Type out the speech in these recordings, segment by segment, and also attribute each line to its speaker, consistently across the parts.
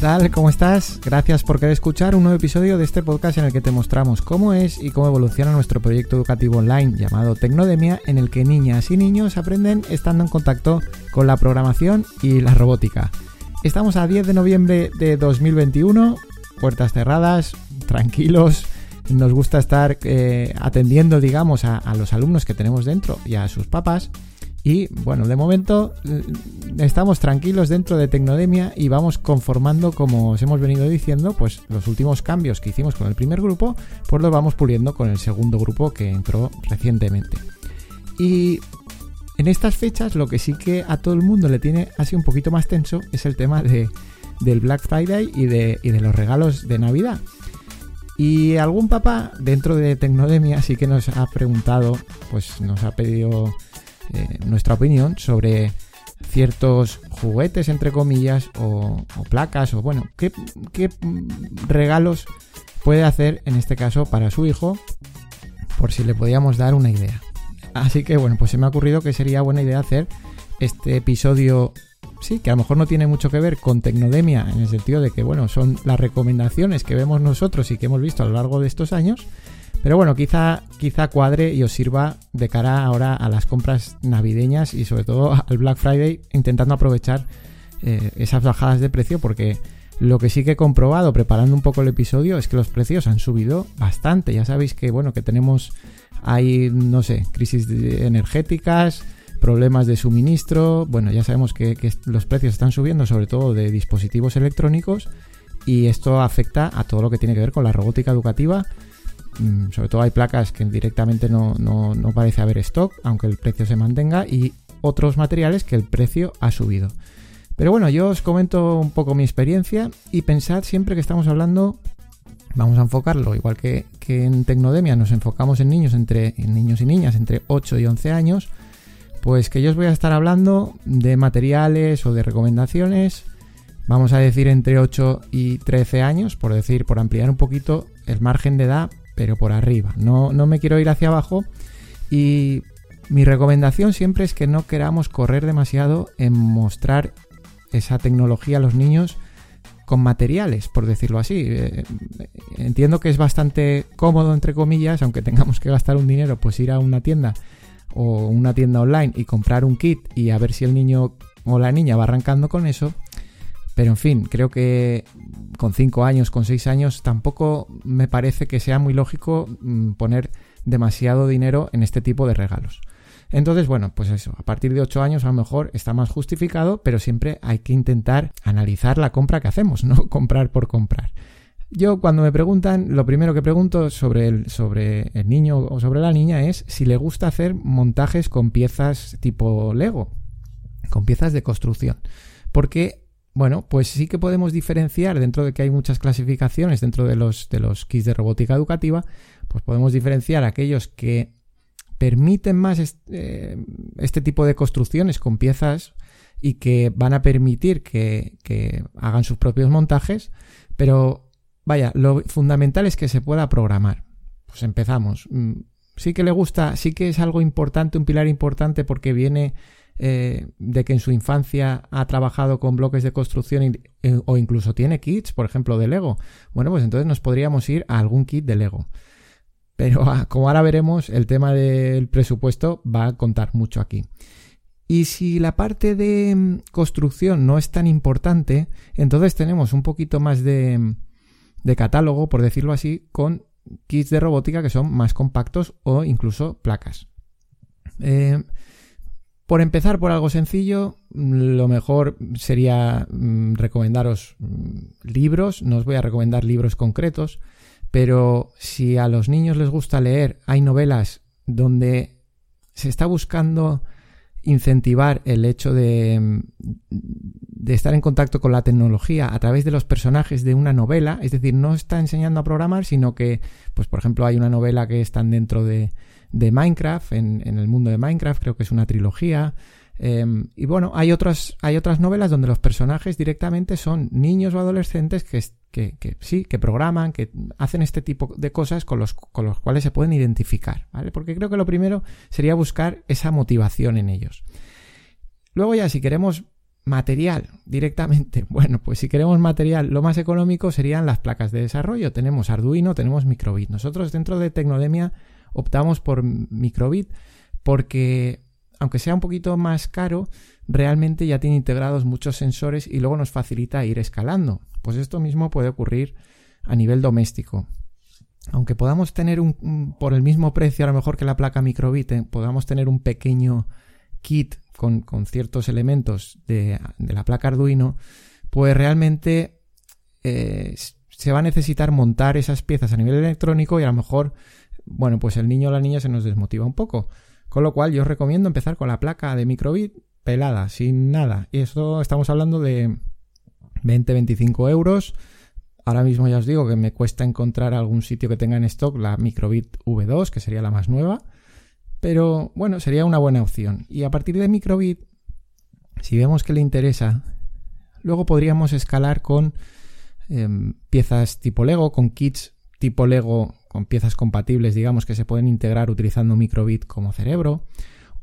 Speaker 1: Hola, hola, ¿qué tal? ¿Cómo estás? Gracias por querer escuchar un nuevo episodio de este podcast en el que te mostramos cómo es y cómo evoluciona nuestro proyecto educativo online llamado Tecnodemia, en el que niñas y niños aprenden estando en contacto con la programación y la robótica. Estamos a 10 de noviembre de 2021, puertas cerradas, tranquilos. Nos gusta estar eh, atendiendo, digamos, a, a los alumnos que tenemos dentro y a sus papás. Y bueno, de momento eh, estamos tranquilos dentro de Tecnodemia y vamos conformando, como os hemos venido diciendo, pues los últimos cambios que hicimos con el primer grupo, pues los vamos puliendo con el segundo grupo que entró recientemente. Y en estas fechas lo que sí que a todo el mundo le tiene así un poquito más tenso es el tema de, del Black Friday y de, y de los regalos de Navidad. Y algún papá dentro de Tecnodemia sí que nos ha preguntado, pues nos ha pedido eh, nuestra opinión sobre ciertos juguetes, entre comillas, o, placas, o bueno, ¿qué, qué regalos puede hacer en este caso para su hijo, por si le podíamos dar una idea. Así que bueno, pues se me ha ocurrido que sería buena idea hacer este episodio, sí, que a lo mejor no tiene mucho que ver con Tecnodemia, en el sentido de que, bueno, son las recomendaciones que vemos nosotros y que hemos visto a lo largo de estos años, pero bueno, quizá, quizá cuadre y os sirva de cara ahora a las compras navideñas y sobre todo al Black Friday, intentando aprovechar eh, esas bajadas de precio porque lo que sí que he comprobado preparando un poco el episodio es que los precios han subido bastante. Ya sabéis que bueno, que tenemos ahí, no sé, crisis energéticas, problemas de suministro. Bueno, ya sabemos que, los precios están subiendo, sobre todo de dispositivos electrónicos, y esto afecta a todo lo que tiene que ver con la robótica educativa sobre todo hay placas que directamente no, parece haber stock, aunque el precio se mantenga, y otros materiales que el precio ha subido. Pero bueno, yo os comento un poco mi experiencia y pensad siempre que estamos hablando, vamos a enfocarlo, igual que, en Tecnodemia nos enfocamos en niños, entre, en niños y niñas entre 8 y 11 años, pues que yo os voy a estar hablando de materiales o de recomendaciones, vamos a decir entre 8 y 13 años, por decir, por ampliar un poquito el margen de edad pero por arriba. No, no me quiero ir hacia abajo y mi recomendación siempre es que no queramos correr demasiado en mostrar esa tecnología a los niños con materiales, por decirlo así. Eh, entiendo que es bastante cómodo, entre comillas, aunque tengamos que gastar un dinero, pues ir a una tienda o una tienda online y comprar un kit y a ver si el niño o la niña va arrancando con eso. Pero en fin, creo que con 5 años, con 6 años, tampoco me parece que sea muy lógico mm, poner demasiado dinero en este tipo de regalos. Entonces, bueno, pues eso, a partir de 8 años a lo mejor está más justificado, pero siempre hay que intentar analizar la compra que hacemos, no comprar por comprar. Yo cuando me preguntan, lo primero que pregunto sobre el, sobre el niño o sobre la niña es si le gusta hacer montajes con piezas tipo Lego, con piezas de construcción. Porque bueno, pues sí que podemos diferenciar dentro de que hay muchas clasificaciones dentro de los, de los kits de robótica educativa, pues podemos diferenciar aquellos que permiten más eh, este, tipo de construcciones con piezas y que van a permitir que, hagan sus propios montajes, pero vaya, lo fundamental es que se pueda programar. Pues empezamos. Mm, sí que le gusta, sí que es algo importante, un pilar importante porque viene eh, de que en su infancia ha trabajado con bloques de construcción eh, o incluso tiene kits, por ejemplo, de Lego, bueno, pues entonces nos podríamos ir a algún kit de Lego. Pero ah, como ahora veremos, el tema del presupuesto va a contar mucho aquí. Y si la parte de mm, construcción no es tan importante, entonces tenemos un poquito más de, mm, de catálogo, por decirlo así, con kits de robótica que son más compactos o incluso placas. Eh, por empezar por algo sencillo, lo mejor sería mm, recomendaros mm, libros. No os voy a recomendar libros concretos, pero si a los niños les gusta leer, hay novelas donde se está buscando incentivar el hecho de, mm, de, estar en contacto con la tecnología a través de los personajes de una novela, es decir, no está enseñando a programar, sino que, pues por ejemplo, hay una novela que están dentro de, de Minecraft, en, el mundo de Minecraft, creo que es una trilogía. Em, y bueno, hay otras, hay otras novelas donde los personajes directamente son niños o adolescentes que, que, sí, que programan, que hacen este tipo de cosas con los, con los cuales se pueden identificar, ¿vale? Porque creo que lo primero sería buscar esa motivación en ellos. Luego ya, si queremos material directamente. Bueno, pues si queremos material, lo más económico serían las placas de desarrollo. Tenemos Arduino, tenemos Microbit. Nosotros dentro de Tecnodemia optamos por Microbit porque, aunque sea un poquito más caro, realmente ya tiene integrados muchos sensores y luego nos facilita ir escalando. Pues esto mismo puede ocurrir a nivel doméstico. Aunque podamos tener un, por el mismo precio, a lo mejor que la placa Microbit, eh, podamos tener un pequeño kit con, ciertos elementos de, la placa Arduino, pues realmente eh, se va a necesitar montar esas piezas a nivel electrónico y a lo mejor, bueno, pues el niño o la niña se nos desmotiva un poco. Con lo cual yo os recomiendo empezar con la placa de microbit pelada, sin nada. Y esto estamos hablando de 20-25 euros. Ahora mismo ya os digo que me cuesta encontrar algún sitio que tenga en stock la Microbit V2, que sería la más nueva. Pero bueno, sería una buena opción. Y a partir de Microbit, si vemos que le interesa, luego podríamos escalar con em, piezas tipo Lego, con kits tipo Lego, con piezas compatibles, digamos, que se pueden integrar utilizando Microbit como cerebro,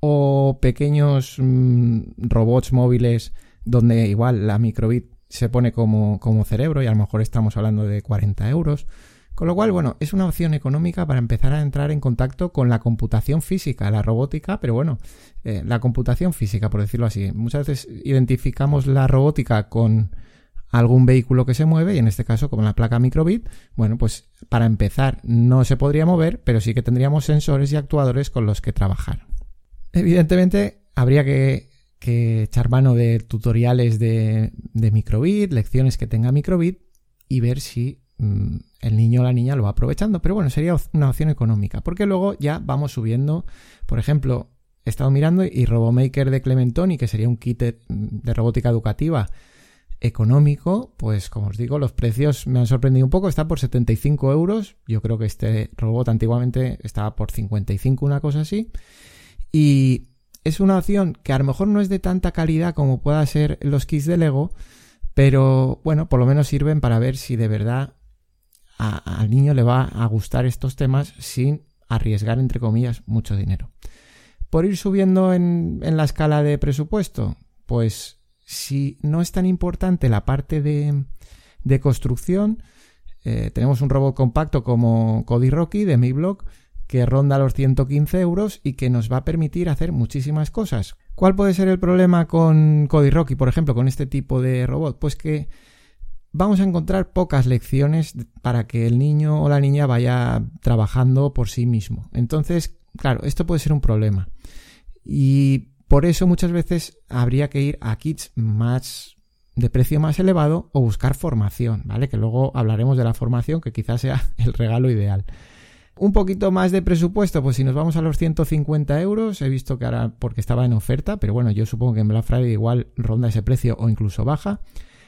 Speaker 1: o pequeños mm, robots móviles donde igual la Microbit se pone como, como cerebro y a lo mejor estamos hablando de 40 euros. Con lo cual, bueno, es una opción económica para empezar a entrar en contacto con la computación física, la robótica, pero bueno, eh, la computación física, por decirlo así. Muchas veces identificamos la robótica con algún vehículo que se mueve y en este caso con la placa microbit, bueno, pues para empezar no se podría mover, pero sí que tendríamos sensores y actuadores con los que trabajar. Evidentemente, habría que, echar mano de tutoriales de, de microbit, lecciones que tenga microbit y ver si Mm, el niño o la niña lo va aprovechando. Pero bueno, sería una opción económica, porque luego ya vamos subiendo, por ejemplo, he estado mirando y RoboMaker de Clementoni, que sería un kit de, robótica educativa económico, pues como os digo, los precios me han sorprendido un poco, está por 75 euros, yo creo que este robot antiguamente estaba por 55, una cosa así, y es una opción que a lo mejor no es de tanta calidad como pueda ser los kits de Lego, pero bueno, por lo menos sirven para ver si de verdad al niño le va a gustar estos temas sin arriesgar, entre comillas, mucho dinero. Por ir subiendo en, la escala de presupuesto, pues si no es tan importante la parte de, construcción, eh, tenemos un robot compacto como Cody Rocky de MiBlock que ronda los 115 euros y que nos va a permitir hacer muchísimas cosas. ¿Cuál puede ser el problema con Cody Rocky, por ejemplo, con este tipo de robot? Pues que vamos a encontrar pocas lecciones para que el niño o la niña vaya trabajando por sí mismo. Entonces, claro, esto puede ser un problema. Y por eso muchas veces habría que ir a kits más de precio más elevado o buscar formación, ¿vale? Que luego hablaremos de la formación, que quizás sea el regalo ideal. Un poquito más de presupuesto, pues si nos vamos a los 150 euros, he visto que ahora porque estaba en oferta, pero bueno, yo supongo que en Black Friday igual ronda ese precio o incluso baja.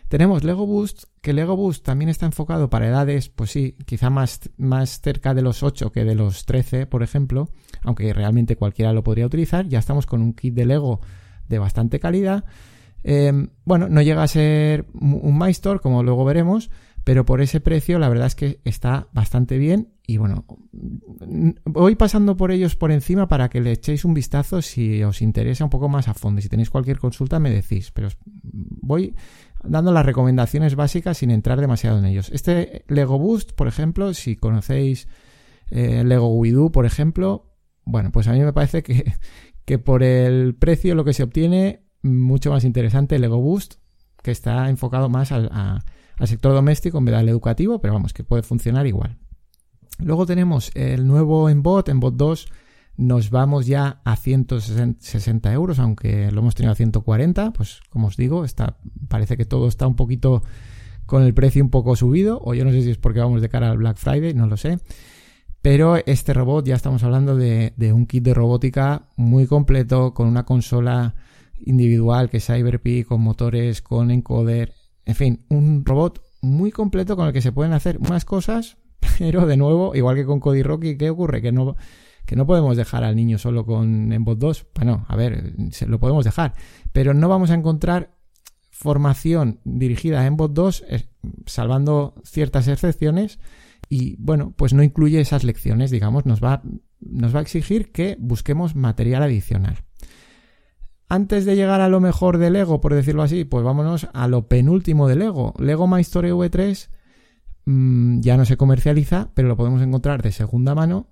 Speaker 1: Tenemos Lego Boost, que Lego Boost también está enfocado para edades, pues sí, quizá más, más cerca de los 8 que de los 13, por ejemplo, aunque realmente cualquiera lo podría utilizar. Ya estamos con un kit de Lego de bastante calidad. Em, bueno, no llega a ser un MyStore, como luego veremos, pero por ese precio la verdad es que está bastante bien y bueno, voy pasando por ellos por encima para que le echéis un vistazo si os interesa un poco más a fondo. Si tenéis cualquier consulta me decís, pero voy dando las recomendaciones básicas sin entrar demasiado en ellos. Este Lego Boost, por ejemplo, si conocéis eh, Lego Widu, por ejemplo, bueno, pues a mí me parece que, que por el precio lo que se obtiene mucho más interesante Lego Boost, que está enfocado más al, a, al sector doméstico en vez del educativo, pero vamos, que puede funcionar igual. Luego tenemos el nuevo Enbot, Enbot 2, nos vamos ya a 160 euros, aunque lo hemos tenido a 140, pues como os digo, está, parece que todo está un poquito con el precio un poco subido, o yo no sé si es porque vamos de cara al Black Friday, no lo sé. Pero este robot ya estamos hablando de, de un kit de robótica muy completo, con una consola individual que es CyberPi, con motores, con encoder, en fin, un robot muy completo con el que se pueden hacer más cosas, pero de nuevo, igual que con Cody Rocky, ¿qué ocurre? Que no, que no podemos dejar al niño solo con Embot 2. Bueno, a ver, se lo podemos dejar, pero no vamos a encontrar formación dirigida a Embot 2, salvando ciertas excepciones, y bueno, pues no incluye esas lecciones, digamos, nos va, nos va a exigir que busquemos material adicional. antes de llegar a lo mejor de Lego, por decirlo así, pues vámonos a lo penúltimo de Lego. Lego My Story V3 mm, ya no se comercializa, pero lo podemos encontrar de segunda mano.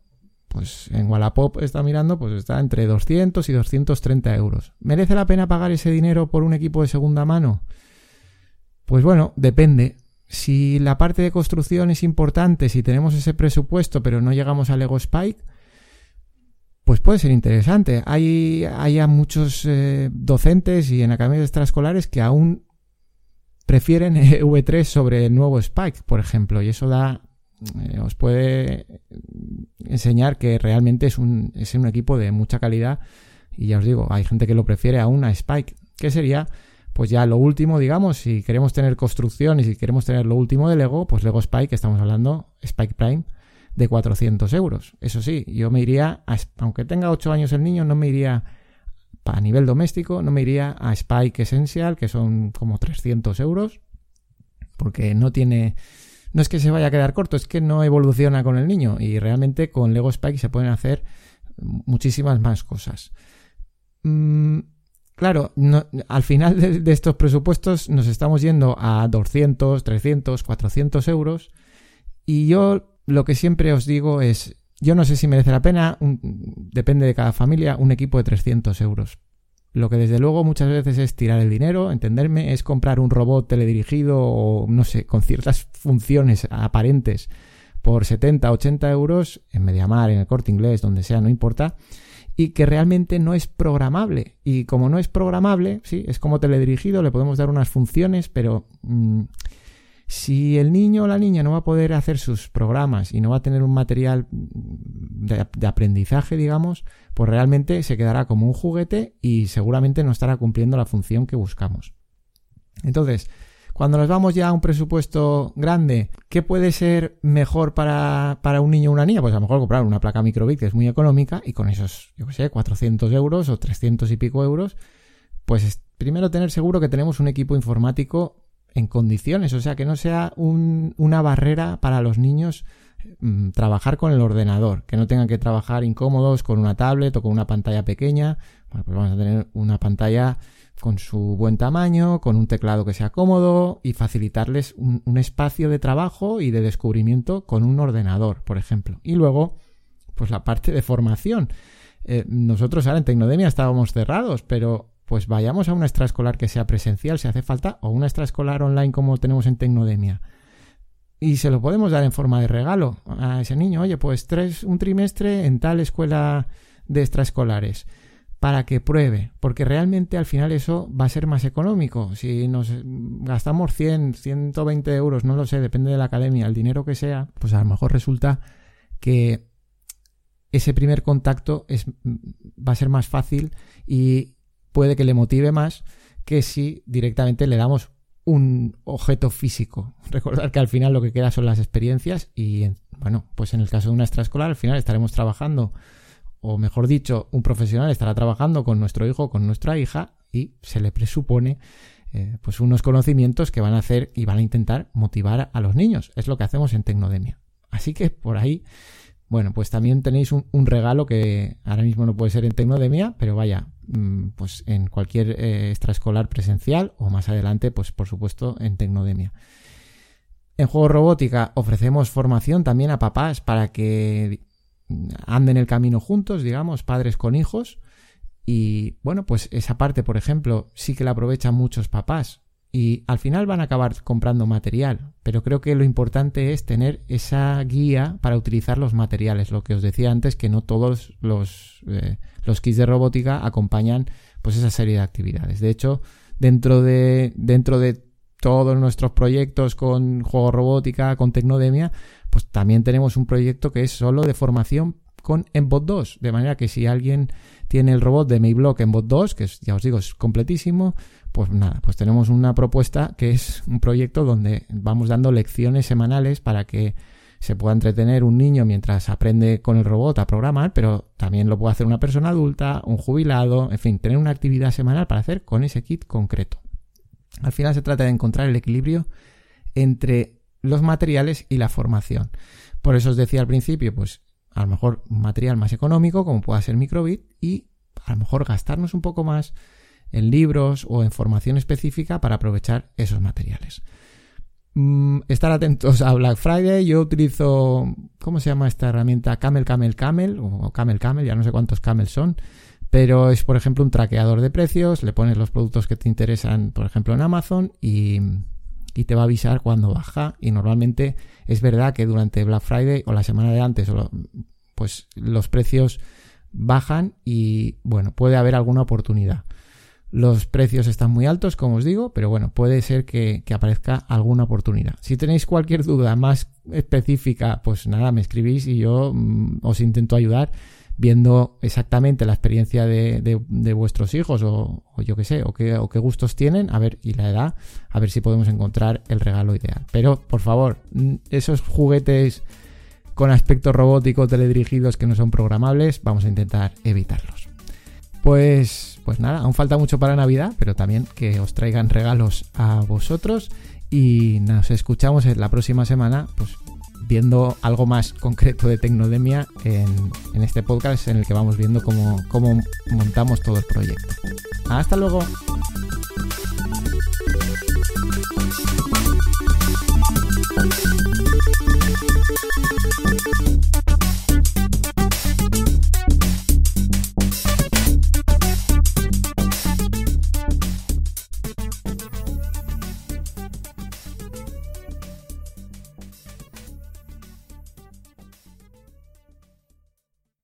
Speaker 1: Pues en Wallapop está mirando, pues está entre 200 y 230 euros. ¿Merece la pena pagar ese dinero por un equipo de segunda mano? Pues bueno, depende. Si la parte de construcción es importante, si tenemos ese presupuesto pero no llegamos a Lego Spike, pues puede ser interesante. Hay, hay muchos eh, docentes y en academias extraescolares que aún prefieren V3 sobre el nuevo Spike, por ejemplo, y eso da eh, os puede enseñar que realmente es un, es un equipo de mucha calidad y ya os digo, hay gente que lo prefiere aún a Spike, que sería pues ya lo último, digamos, si queremos tener construcción y si queremos tener lo último de Lego, pues Lego Spike, estamos hablando, Spike Prime, de 400 euros. Eso sí, yo me iría, aunque tenga 8 años el niño, no me iría a nivel doméstico, no me iría a Spike Essential, que son como 300 euros, porque no tiene... No es que se vaya a quedar corto, es que no evoluciona con el niño y realmente con Lego Spike se pueden hacer muchísimas más cosas. Mm, claro, al final de, estos presupuestos nos estamos yendo a 200, 300, 400 euros y yo lo que siempre os digo es, yo no sé si merece la pena, depende de cada familia, un equipo de 300 euros. Lo que desde luego muchas veces es tirar el dinero, entenderme, es comprar un robot teledirigido o no sé, con ciertas funciones aparentes por 70, 80 euros en Mediamar, en el corte inglés, donde sea, no importa, y que realmente no es programable. Y como no es programable, sí, es como teledirigido, le podemos dar unas funciones, pero mm, si el niño o la niña no va a poder hacer sus programas y no va a tener un material de, aprendizaje, digamos, pues realmente se quedará como un juguete y seguramente no estará cumpliendo la función que buscamos. Entonces, cuando nos vamos ya a un presupuesto grande, ¿qué puede ser mejor para, para un niño o una niña? Pues a lo mejor comprar una placa microbit que es muy económica y con esos, yo qué sé, 400 euros o 300 y pico euros, pues primero tener seguro que tenemos un equipo informático en condiciones, o sea, que no sea una barrera para los niños mm, trabajar con el ordenador, que no tengan que trabajar incómodos con una tablet o con una pantalla pequeña. Bueno, pues vamos a tener una pantalla con su buen tamaño, con un teclado que sea cómodo y facilitarles un, espacio de trabajo y de descubrimiento con un ordenador, por ejemplo. Y luego, pues la parte de formación. Eh, nosotros ahora en Tecnodemia estábamos cerrados, pero pues vayamos a una extraescolar que sea presencial si hace falta o una extraescolar online como tenemos en Tecnodemia. Y se lo podemos dar en forma de regalo a ese niño. Oye, pues tres, un trimestre en tal escuela de extraescolares para que pruebe, porque realmente al final eso va a ser más económico. Si nos gastamos 100, 120 euros, no lo sé, depende de la academia, el dinero que sea, pues a lo mejor resulta que ese primer contacto es, va a ser más fácil y, puede que le motive más que si directamente le damos un objeto físico. Recordar que al final lo que queda son las experiencias y, bueno, pues en el caso de una extraescolar al final estaremos trabajando, o mejor dicho, un profesional estará trabajando con nuestro hijo, con nuestra hija y se le presupone eh, pues unos conocimientos que van a hacer y van a intentar motivar a los niños. Es lo que hacemos en Tecnodemia. Así que por ahí bueno, pues también tenéis un, regalo que ahora mismo no puede ser en Tecnodemia, pero vaya, mm, pues en cualquier eh, extraescolar presencial o más adelante, pues por supuesto en Tecnodemia. En Juego Robótica ofrecemos formación también a papás para que anden el camino juntos, digamos, padres con hijos. Y bueno, pues esa parte, por ejemplo, sí que la aprovechan muchos papás y al final van a acabar comprando material, pero creo que lo importante es tener esa guía para utilizar los materiales, lo que os decía antes, que no todos los, eh, los kits de robótica acompañan pues esa serie de actividades. De hecho, dentro de, dentro de todos nuestros proyectos con juego robótica, con Tecnodemia, pues también tenemos un proyecto que es solo de formación con Embot 2, de manera que si alguien tiene el robot de Mayblock Embot 2, que ya os digo es completísimo, pues nada, pues tenemos una propuesta que es un proyecto donde vamos dando lecciones semanales para que se pueda entretener un niño mientras aprende con el robot a programar, pero también lo puede hacer una persona adulta, un jubilado, en fin, tener una actividad semanal para hacer con ese kit concreto. Al final se trata de encontrar el equilibrio entre los materiales y la formación. Por eso os decía al principio, pues a lo mejor material más económico, como pueda ser microbit, y a lo mejor gastarnos un poco más en libros o en formación específica para aprovechar esos materiales. Mm, estar atentos a Black Friday. Yo utilizo, ¿cómo se llama esta herramienta? Camel, Camel, Camel o Camel, Camel, ya no sé cuántos Camel son. Pero es, por ejemplo, un traqueador de precios. Le pones los productos que te interesan, por ejemplo, en Amazon y, y te va a avisar cuando baja. Y normalmente es verdad que durante Black Friday o la semana de antes, pues los precios bajan y, bueno, puede haber alguna oportunidad. Los precios están muy altos, como os digo, pero bueno, puede ser que, aparezca alguna oportunidad. Si tenéis cualquier duda más específica, pues nada, me escribís y yo mm, os intento ayudar viendo exactamente la experiencia de, vuestros hijos o, yo qué sé, o qué, o qué gustos tienen, a ver, y la edad, a ver si podemos encontrar el regalo ideal. Pero, por favor, esos juguetes con aspecto robótico teledirigidos que no son programables, vamos a intentar evitarlos. Pues, pues nada, aún falta mucho para Navidad, pero también que os traigan regalos a vosotros y nos escuchamos en la próxima semana, pues viendo algo más concreto de Tecnodemia en, este podcast en el que vamos viendo cómo montamos todo el proyecto. Hasta luego.